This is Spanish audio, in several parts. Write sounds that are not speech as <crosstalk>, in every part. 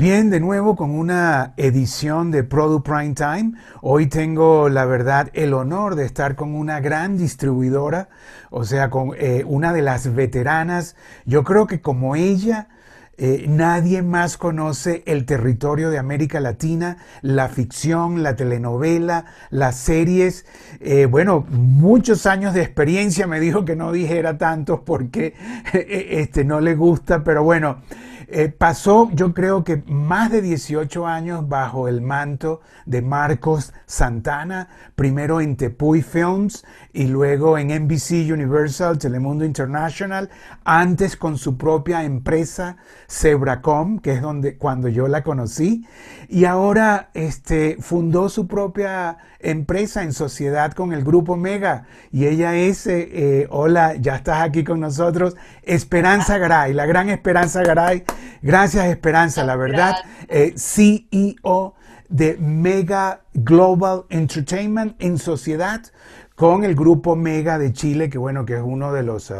Bien, de nuevo con una edición de Product Prime Time. Hoy tengo, la verdad, el honor de estar con una gran distribuidora, o sea, con eh, una de las veteranas. Yo creo que como ella, eh, nadie más conoce el territorio de América Latina, la ficción, la telenovela, las series. Eh, bueno, muchos años de experiencia me dijo que no dijera tantos porque <laughs> este, no le gusta, pero bueno. Eh, pasó, yo creo que más de 18 años bajo el manto de Marcos Santana, primero en Tepuy Films y luego en NBC Universal, Telemundo International, antes con su propia empresa Zebracom, que es donde cuando yo la conocí, y ahora este, fundó su propia empresa en sociedad con el grupo Mega y ella es, eh, eh, hola, ya estás aquí con nosotros, Esperanza Garay, la gran Esperanza Garay. Gracias Esperanza, la verdad, eh, CEO de Mega Global Entertainment en sociedad con el grupo Mega de Chile, que bueno, que es uno de los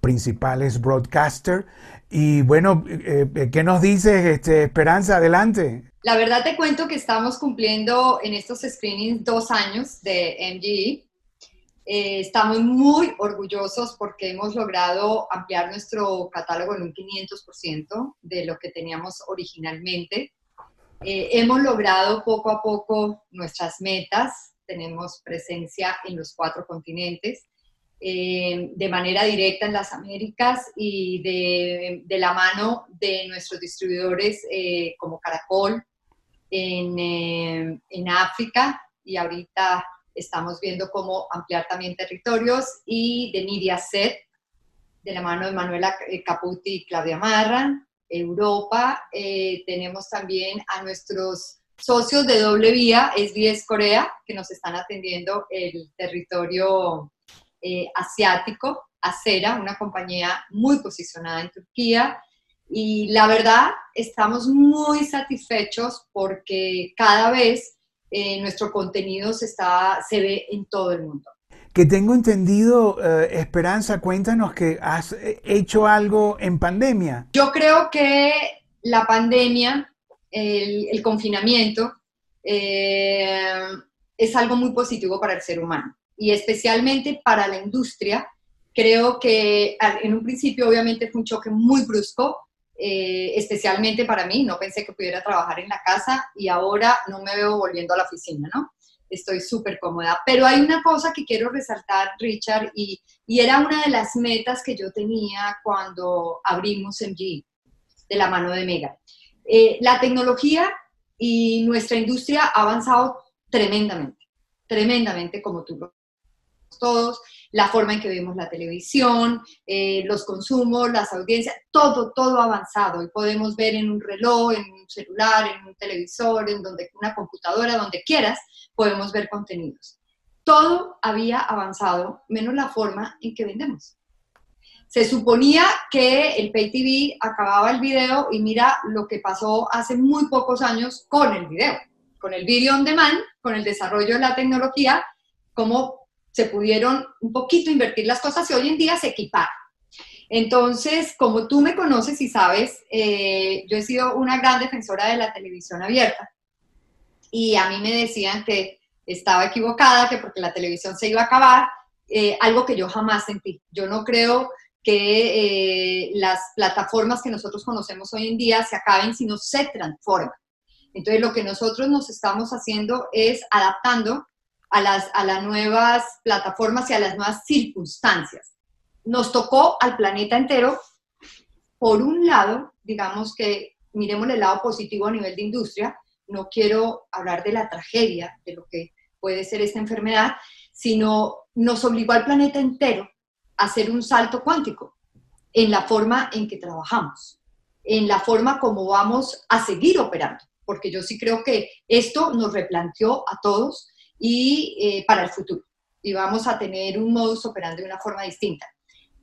principales broadcasters. Y bueno, ¿qué nos dices, este, Esperanza? Adelante. La verdad te cuento que estamos cumpliendo en estos screenings dos años de MGE. Eh, estamos muy orgullosos porque hemos logrado ampliar nuestro catálogo en un 500% de lo que teníamos originalmente. Eh, hemos logrado poco a poco nuestras metas. Tenemos presencia en los cuatro continentes. Eh, de manera directa en las Américas y de, de la mano de nuestros distribuidores como Caracol, eh, en, África y ahorita estamos viendo cómo ampliar también territorios y de Media Set, de la mano de Manuela eh, Caputi y Claudia Marran, Europa. Eh, tenemos también a nuestros socios de doble vía, SBS Corea, que nos están atendiendo el territorio asiático, Acera, una compañía muy posicionada en Turquía. Y la verdad, estamos muy satisfechos porque cada vez eh, nuestro contenido se, está, se ve en todo el mundo. Que tengo entendido, eh, Esperanza, cuéntanos que has eh, hecho algo en pandemia. Yo creo que la pandemia, el, confinamiento, es algo muy positivo para el ser humano y especialmente para la industria. Creo que en un principio obviamente fue un choque muy brusco, eh, especialmente para mí, no pensé que pudiera trabajar en la casa y ahora no me veo volviendo a la oficina, ¿no? Estoy súper cómoda. Pero hay una cosa que quiero resaltar, Richard, y, y, era una de las metas que yo tenía cuando abrimos MG, de la mano de Mega. Eh, la tecnología y nuestra industria ha avanzado tremendamente, tremendamente, como tú todos, la forma en que vemos la televisión, eh, los consumos, las audiencias, todo, todo avanzado. Y podemos ver en un reloj, en un celular, en un televisor, en donde, una computadora, donde quieras, podemos ver contenidos. Todo había avanzado, menos la forma en que vendemos. Se suponía que el Pay TV acababa el video y mira lo que pasó hace muy pocos años con el video, con el video on demand, con el desarrollo de la tecnología, como se pudieron un poquito invertir las cosas y hoy en día se equiparon. Entonces, como tú me conoces y sabes, eh, yo he sido una gran defensora de la televisión abierta y a mí me decían que estaba equivocada, que porque la televisión se iba a acabar, eh, algo que yo jamás sentí. Yo no creo que eh, las plataformas que nosotros conocemos hoy en día se acaben, sino se transforman. Entonces, lo que nosotros nos estamos haciendo es adaptando a las, a las nuevas plataformas y a las nuevas circunstancias. Nos tocó al planeta entero, por un lado, digamos que miremos el lado positivo a nivel de industria, no quiero hablar de la tragedia, de lo que puede ser esta enfermedad, sino nos obligó al planeta entero a hacer un salto cuántico en la forma en que trabajamos, en la forma como vamos a seguir operando, porque yo sí creo que esto nos replanteó a todos y eh, para el futuro. Y vamos a tener un modus operandi de una forma distinta.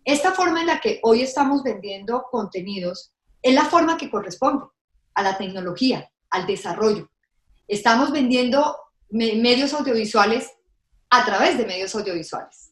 Esta forma en la que hoy estamos vendiendo contenidos es la forma que corresponde a la tecnología, al desarrollo. Estamos vendiendo medios audiovisuales a través de medios audiovisuales.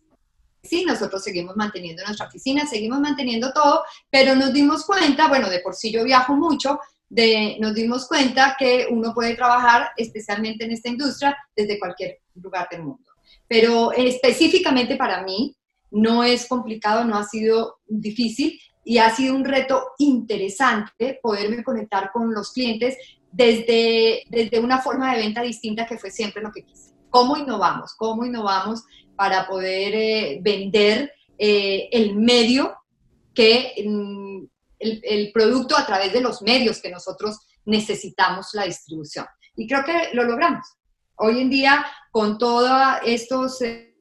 Sí, nosotros seguimos manteniendo nuestra oficina, seguimos manteniendo todo, pero nos dimos cuenta, bueno, de por sí yo viajo mucho, de, nos dimos cuenta que uno puede trabajar especialmente en esta industria desde cualquier lugar del mundo. Pero específicamente para mí no es complicado, no ha sido difícil y ha sido un reto interesante poderme conectar con los clientes desde, desde una forma de venta distinta que fue siempre lo que quise. ¿Cómo innovamos? ¿Cómo innovamos para poder eh, vender eh, el medio que mm, el, producto a través de los medios que nosotros necesitamos la distribución. Y creo que lo logramos. Hoy en día, con todo estos eh,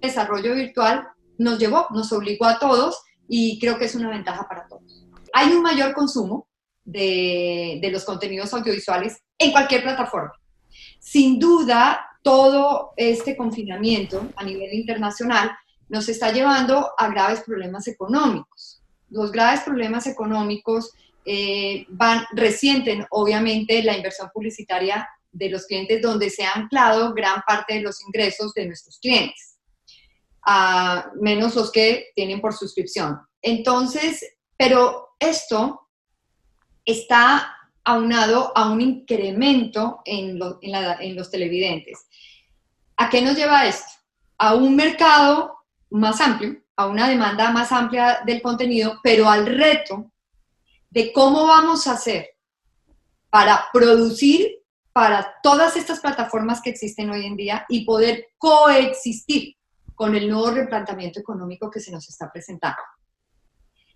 desarrollo virtual, nos llevó, nos obligó a todos y creo que es una ventaja para todos. Hay un mayor consumo de, de los contenidos audiovisuales en cualquier plataforma. Sin duda, todo este confinamiento a nivel internacional nos está llevando a graves problemas económicos. Los graves problemas económicos eh, van, resienten obviamente la inversión publicitaria de los clientes donde se ha anclado gran parte de los ingresos de nuestros clientes, menos los que tienen por suscripción. Entonces, pero esto está aunado a un incremento en, en los televidentes. ¿A qué nos lleva esto? A un mercado más amplio, a una demanda más amplia del contenido, pero al reto de cómo vamos a hacer para producir para todas estas plataformas que existen hoy en día y poder coexistir con el nuevo replanteamiento económico que se nos está presentando.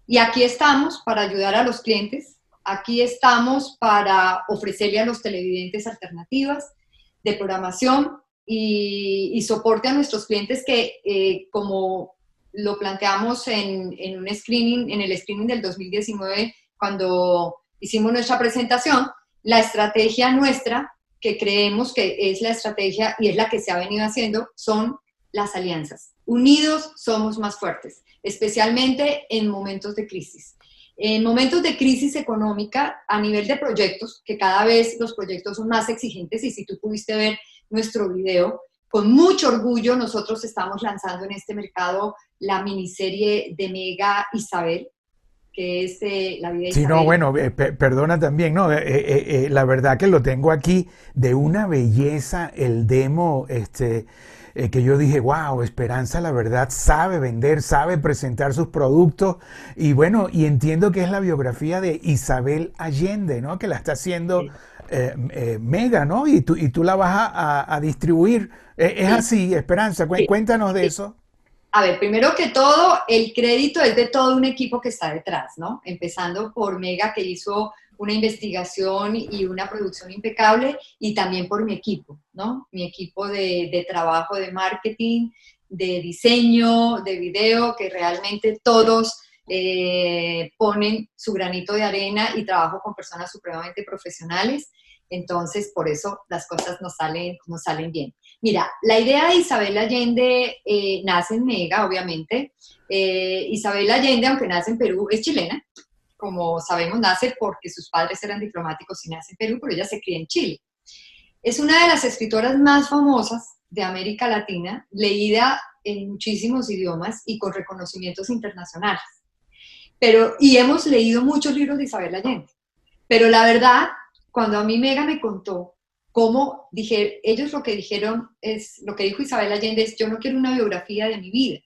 Y aquí estamos para ayudar a los clientes, aquí estamos para ofrecerle a los televidentes alternativas de programación, y, soporte a nuestros clientes que, eh, como lo planteamos en, en, un screening, en el screening del 2019, cuando hicimos nuestra presentación, la estrategia nuestra, que creemos que es la estrategia y es la que se ha venido haciendo, son las alianzas. Unidos somos más fuertes, especialmente en momentos de crisis. En momentos de crisis económica, a nivel de proyectos, que cada vez los proyectos son más exigentes y si tú pudiste ver nuestro video. Con mucho orgullo nosotros estamos lanzando en este mercado la miniserie de Mega Isabel, que es eh, la vida de Sí, no, bueno, eh, perdona también, no, eh, la verdad que lo tengo aquí de una belleza el demo, este, que yo dije, wow, Esperanza, la verdad, sabe vender, sabe presentar sus productos y bueno, y entiendo que es la biografía de Isabel Allende, ¿no? Que la está haciendo eh, eh, mega, ¿no? Y tú, y tú la vas a, distribuir. Eh, ¿Es, así, Esperanza? Cuéntanos de eso. A ver, primero que todo, el crédito es de todo un equipo que está detrás, ¿no? Empezando por Mega, que hizo una investigación y una producción impecable, y también por mi equipo, ¿no? Mi equipo de, trabajo de marketing, de diseño, de video, que realmente todos ponen su granito de arena y trabajo con personas supremamente profesionales. Entonces, por eso las cosas nos salen, nos salen bien. Mira, la idea de Isabel Allende eh, nace en Mega, obviamente. Eh, Isabel Allende, aunque nace en Perú, es chilena. Como sabemos, nace porque sus padres eran diplomáticos y nace en Perú, pero ella se cría en Chile. Es una de las escritoras más famosas de América Latina, leída en muchísimos idiomas y con reconocimientos internacionales. Pero, y hemos leído muchos libros de Isabel Allende. Pero la verdad cuando a mí Mega me contó cómo dije, ellos lo que dijeron es, lo que dijo Isabel Allende es, yo no quiero una biografía de mi vida.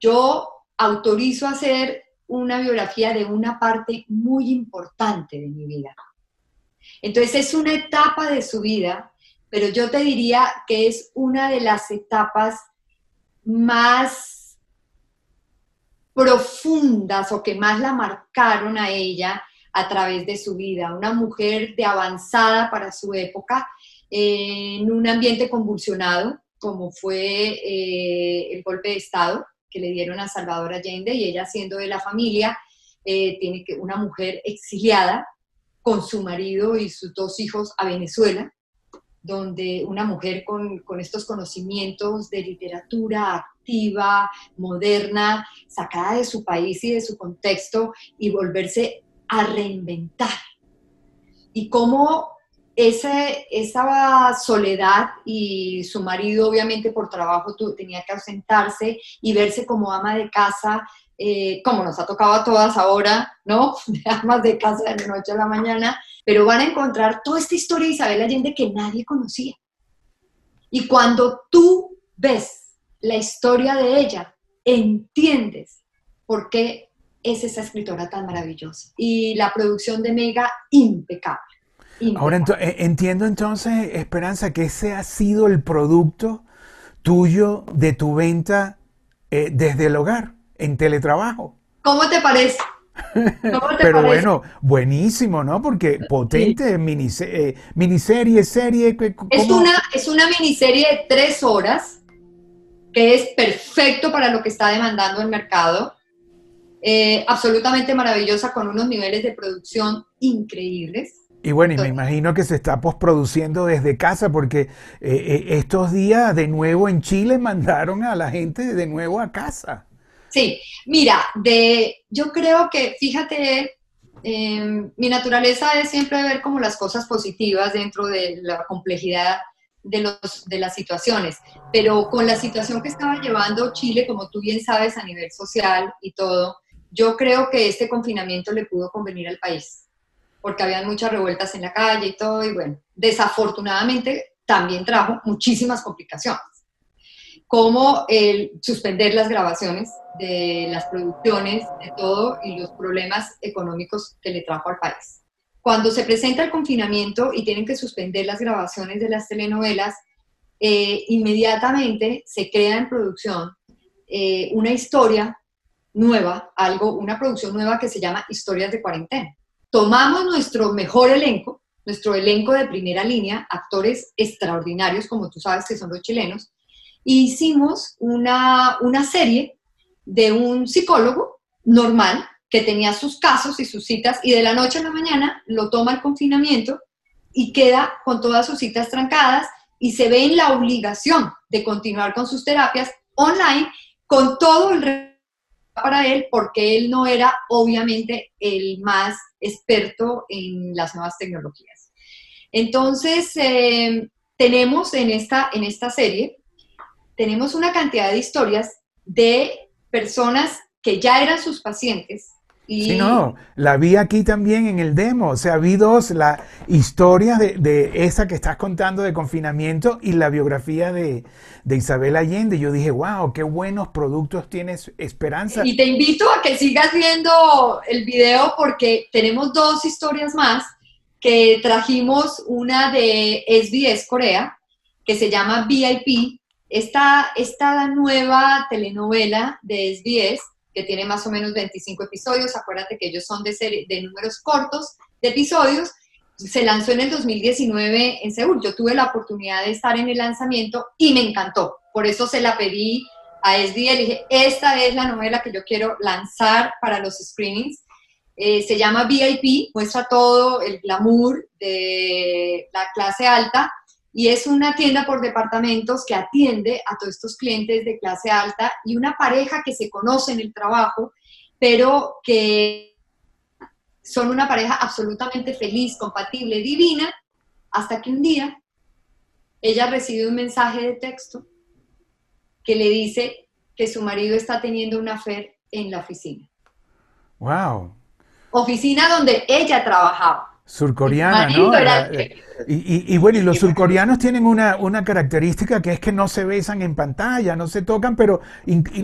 Yo autorizo hacer una biografía de una parte muy importante de mi vida. Entonces es una etapa de su vida, pero yo te diría que es una de las etapas más profundas o que más la marcaron a ella a través de su vida. Una mujer de avanzada para su época, en un ambiente convulsionado, como fue eh, el golpe de Estado que le dieron a Salvador Allende, y ella siendo de la familia, eh, tiene que, una mujer exiliada con su marido y sus dos hijos a Venezuela, donde una mujer con, con, estos conocimientos de literatura activa, moderna, sacada de su país y de su contexto y volverse a reinventar. Y cómo ese, esa soledad y su marido obviamente por trabajo tenía que ausentarse y verse como ama de casa eh, como nos ha tocado a todas ahora, ¿no? <laughs> De amas de casa de la noche a la mañana, pero van a encontrar toda esta historia de Isabel Allende que nadie conocía. Y cuando tú ves la historia de ella, entiendes por qué es esa escritora tan maravillosa. Y la producción de Mega, impecable. Ahora eh, entiendo entonces, Esperanza, que ese ha sido el producto tuyo de tu venta eh, desde el hogar, en teletrabajo. ¿Cómo te parece? <laughs> Pero bueno, buenísimo, ¿no? Porque potente, eh, miniserie, serie. Es una, es una miniserie de tres horas que es perfecto para lo que está demandando el mercado. Eh, absolutamente maravillosa, con unos niveles de producción increíbles. Y bueno, y me imagino que se está postproduciendo desde casa porque eh, estos días de nuevo en Chile mandaron a la gente de nuevo a casa. Sí, mira, de, yo creo que, fíjate, em, mi naturaleza es siempre ver como las cosas positivas dentro de la complejidad de, los, de las situaciones, pero con la situación que estaba llevando Chile, como tú bien sabes, a nivel social y todo, yo creo que este confinamiento le pudo convenir al país, porque habían muchas revueltas en la calle y todo, y bueno, desafortunadamente también trajo muchísimas complicaciones como el suspender las grabaciones de las producciones, de todo, y los problemas económicos que le trajo al país. Cuando se presenta el confinamiento y tienen que suspender las grabaciones de las telenovelas, eh, inmediatamente se crea en producción eh, una historia nueva, algo, una producción nueva que se llama Historias de Cuarentena. Tomamos nuestro mejor elenco, nuestro elenco de primera línea, actores extraordinarios, como tú sabes que son los chilenos, hicimos una, una serie de un psicólogo normal que tenía sus casos y sus citas y de la noche a la mañana lo toma el confinamiento y queda con todas sus citas trancadas y se ve en la obligación de continuar con sus terapias online con todo el para él porque él no era obviamente el más experto en las nuevas tecnologías. Entonces, eh, tenemos en esta, en esta serie tenemos una cantidad de historias de personas que ya eran sus pacientes. Y... Sí, no, la vi aquí también en el demo, o sea, vi dos, la historia de, esa que estás contando de confinamiento y la biografía de, de, Isabel Allende. Yo dije, wow, qué buenos productos tienes, Esperanza. Y te invito a que sigas viendo el video porque tenemos dos historias más que trajimos, una de SBS Corea, que se llama VIP, esta, esta nueva telenovela de SBS, que tiene más o menos 25 episodios, acuérdate que ellos son de, serie, de números cortos de episodios, se lanzó en el 2019 en Seúl. Yo tuve la oportunidad de estar en el lanzamiento y me encantó. Por eso se la pedí a SBS. Le dije, esta es la novela que yo quiero lanzar para los screenings. Eh, se llama VIP, muestra todo el glamour de la clase alta y es una tienda por departamentos que atiende a todos estos clientes de clase alta y una pareja que se conoce en el trabajo, pero que son una pareja absolutamente feliz, compatible, divina, hasta que un día ella recibe un mensaje de texto que le dice que su marido está teniendo una fe en la oficina. Wow. Oficina donde ella trabajaba. Surcoreana, ¿no? y, bueno, y los surcoreanos tienen una, característica que es que no se besan en pantalla, no se tocan, pero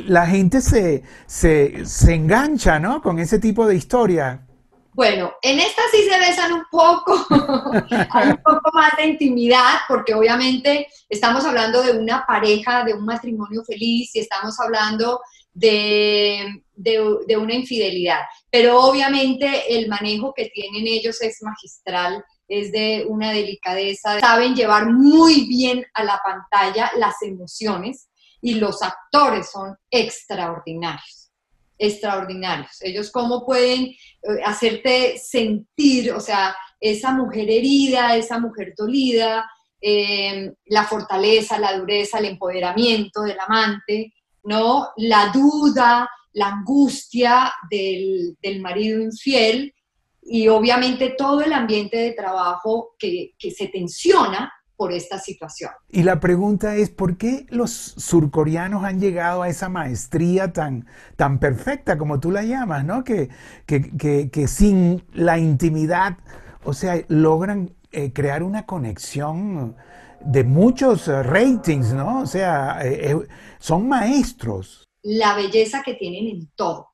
la gente se, se, se engancha, ¿no? Con ese tipo de historia. Bueno, en esta sí se besan un poco, <laughs> hay un poco más de intimidad, porque obviamente estamos hablando de una pareja, de un matrimonio feliz y estamos hablando de, de, una infidelidad. Pero obviamente el manejo que tienen ellos es magistral, es de una delicadeza, saben llevar muy bien a la pantalla las emociones y los actores son extraordinarios extraordinarios. Ellos cómo pueden eh, hacerte sentir, o sea, esa mujer herida, esa mujer dolida, eh, la fortaleza, la dureza, el empoderamiento del amante, ¿no? La duda, la angustia del, marido infiel y obviamente todo el ambiente de trabajo que, se tensiona por esta situación. Y la pregunta es, ¿por qué los surcoreanos han llegado a esa maestría tan, tan perfecta como tú la llamas, ¿no? Que, que, sin la intimidad, o sea, logran eh, crear una conexión de muchos eh, ratings, ¿no? O sea, eh, son maestros. La belleza que tienen en todo,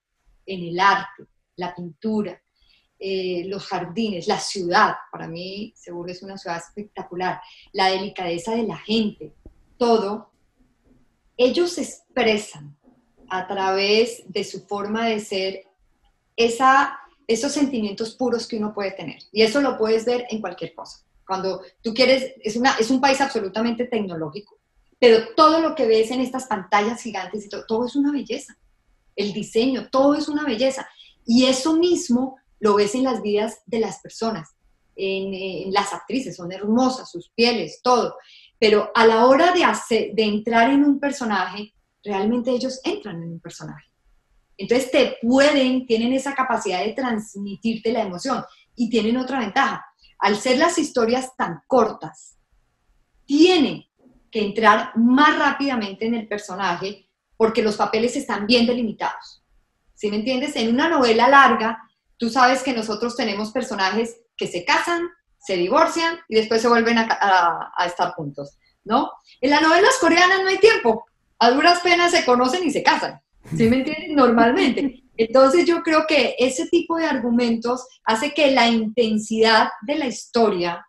en el arte, la pintura, eh, los jardines, la ciudad, para mí seguro es una ciudad espectacular, la delicadeza de la gente, todo, ellos expresan a través de su forma de ser esa, esos sentimientos puros que uno puede tener. Y eso lo puedes ver en cualquier cosa. Cuando tú quieres, es, una, es un país absolutamente tecnológico, pero todo lo que ves en estas pantallas gigantes y todo, todo es una belleza. El diseño, todo es una belleza. Y eso mismo lo ves en las vidas de las personas, en, las actrices, son hermosas, sus pieles, todo. Pero a la hora de, hacer, de entrar en un personaje, realmente ellos entran en un personaje. Entonces te pueden, tienen esa capacidad de transmitirte la emoción y tienen otra ventaja. Al ser las historias tan cortas, tienen que entrar más rápidamente en el personaje porque los papeles están bien delimitados. ¿Sí me entiendes? En una novela larga, Tú sabes que nosotros tenemos personajes que se casan, se divorcian y después se vuelven a, estar juntos, ¿no? En las novelas coreanas no hay tiempo. A duras penas se conocen y se casan. ¿Sí me entiendes? Normalmente. Entonces yo creo que ese tipo de argumentos hace que la intensidad de la historia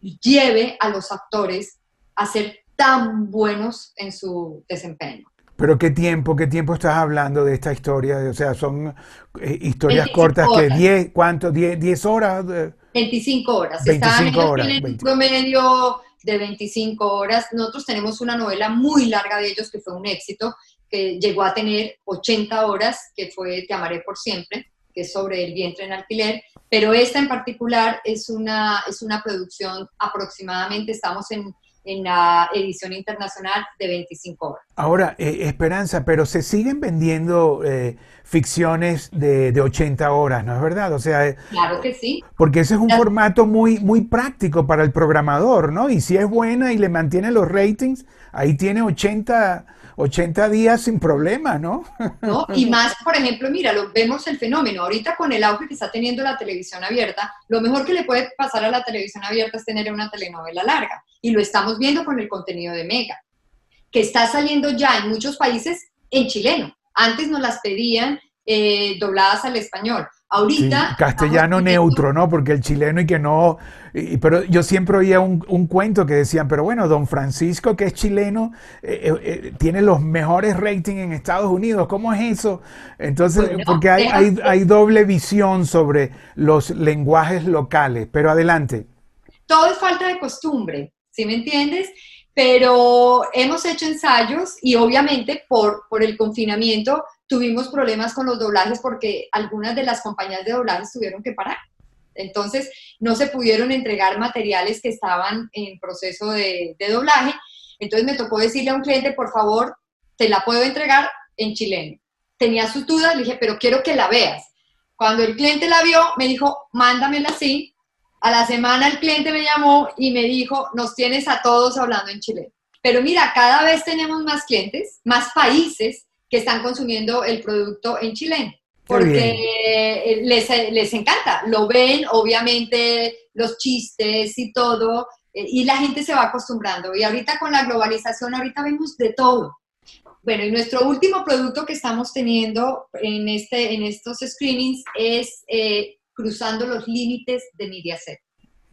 lleve a los actores a ser tan buenos en su desempeño. Pero qué tiempo, qué tiempo estás hablando de esta historia, o sea, son eh, historias cortas que 10, ¿cuánto? 10, horas. 25 horas. 25 horas. En un promedio de 25 horas. Nosotros tenemos una novela muy larga de ellos que fue un éxito, que llegó a tener 80 horas, que fue Te amaré por siempre, que es sobre el vientre en alquiler, pero esta en particular es una, es una producción aproximadamente, estamos en en la edición internacional de 25 horas. Ahora, eh, Esperanza, pero se siguen vendiendo eh, ficciones de, de, 80 horas, ¿no es verdad? O sea, eh, claro que sí. Porque ese es un formato muy, muy práctico para el programador, ¿no? Y si es buena y le mantiene los ratings, ahí tiene 80 80 días sin problema, ¿no? ¿no? <laughs> Y más, por ejemplo, mira, lo, vemos el fenómeno. Ahorita con el auge que está teniendo la televisión abierta, lo mejor que le puede pasar a la televisión abierta es tener una telenovela larga. Y lo estamos viendo con el contenido de Mega, que está saliendo ya en muchos países en chileno. Antes nos las pedían eh, dobladas al español. Ahorita... castellano neutro, ¿no? Porque el chileno y que no... pero yo siempre oía un, cuento que decían, pero bueno, don Francisco, que es chileno, eh, eh, eh, tiene los mejores ratings en Estados Unidos. ¿Cómo es eso? Entonces, porque hay, hay, hay doble visión sobre los lenguajes locales. Pero adelante. Todo es falta de costumbre, ¿sí me entiendes? pero hemos hecho ensayos y obviamente por, por el confinamiento tuvimos problemas con los doblajes porque algunas de las compañías de doblajes tuvieron que parar. Entonces no se pudieron entregar materiales que estaban en proceso de, de doblaje. Entonces me tocó decirle a un cliente, por favor, te la puedo entregar en chileno. Tenía sus dudas, le dije, pero quiero que la veas. Cuando el cliente la vio, me dijo, mándamela así, a la semana el cliente me llamó y me dijo, nos tienes a todos hablando en chileno. Pero mira, cada vez tenemos más clientes, más países que están consumiendo el producto en chileno, porque les, les encanta, lo ven, obviamente, los chistes y todo, eh, y la gente se va acostumbrando. Y ahorita con la globalización, ahorita vemos de todo. Bueno, y nuestro último producto que estamos teniendo en, este, en estos screenings es eh, Cruzando los Límites de Mediaset.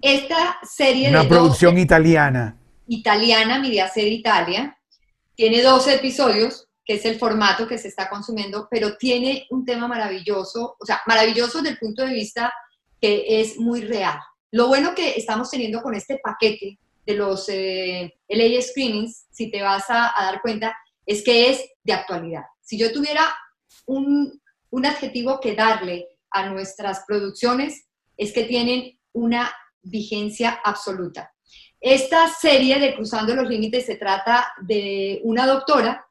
Esta serie Una producción italiana. Italiana, Mediaset Italia. Tiene 12 episodios, que es el formato que se está consumiendo, pero tiene un tema maravilloso, o sea, maravilloso desde el punto de vista que es muy real. Lo bueno que estamos teniendo con este paquete de los eh, LA Screenings, si te vas a, dar cuenta, es que es de actualidad. Si yo tuviera un, un adjetivo que darle a nuestras producciones es que tienen una vigencia absoluta. Esta serie de Cruzando los Límites se trata de una doctora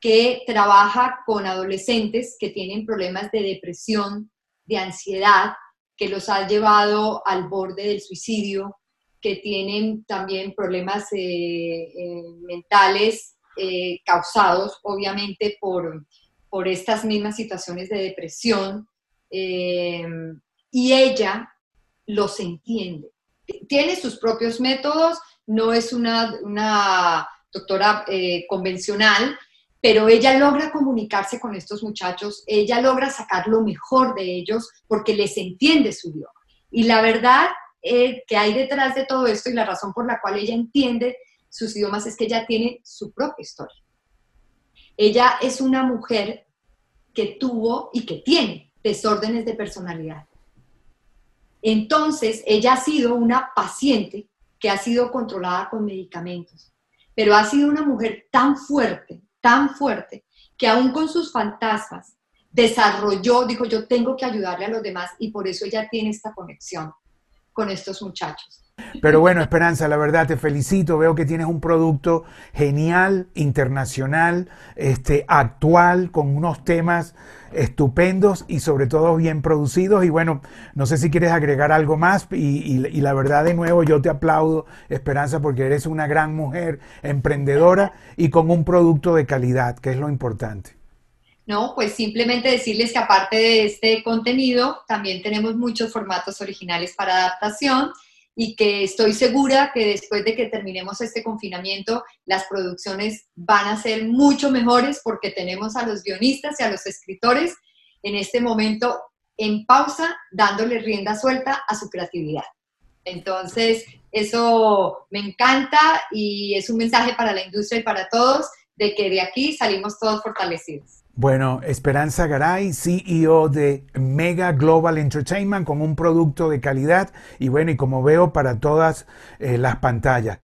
que trabaja con adolescentes que tienen problemas de depresión, de ansiedad, que los ha llevado al borde del suicidio, que tienen también problemas eh, eh, mentales causados obviamente por, por estas mismas situaciones de depresión. y ella los entiende. Tiene sus propios métodos, no es una, una doctora convencional, pero ella logra comunicarse con estos muchachos, ella logra sacar lo mejor de ellos porque les entiende su idioma. Y la verdad eh, que hay detrás de todo esto y la razón por la cual ella entiende sus idiomas es que ella tiene su propia historia. Ella es una mujer que tuvo y que tiene desórdenes de personalidad. Entonces, ella ha sido una paciente que ha sido controlada con medicamentos, pero ha sido una mujer tan fuerte, tan fuerte que aún con sus fantasmas desarrolló, dijo, yo tengo que ayudarle a los demás y por eso ella tiene esta conexión con estos muchachos. Pero bueno, Esperanza, la verdad te felicito. Veo que tienes un producto genial, internacional, este, actual, con unos temas estupendos y sobre todo bien producidos. Y bueno, no sé si quieres agregar algo más. Y, y la verdad, de nuevo, yo te aplaudo, Esperanza, porque eres una gran mujer emprendedora y con un producto de calidad, que es lo importante. No, pues simplemente decirles que aparte de este contenido, también tenemos muchos formatos originales para adaptación y que estoy segura que después de que terminemos este confinamiento, las producciones van a ser mucho mejores porque tenemos a los guionistas y a los escritores en este momento en pausa, dándole rienda suelta a su creatividad. Entonces, eso me encanta y es un mensaje para la industria y para todos de que de aquí salimos todos fortalecidos. Bueno, Esperanza Garay, CEO de Mega Global Entertainment, con un producto de calidad y bueno, y como veo para todas eh, las pantallas.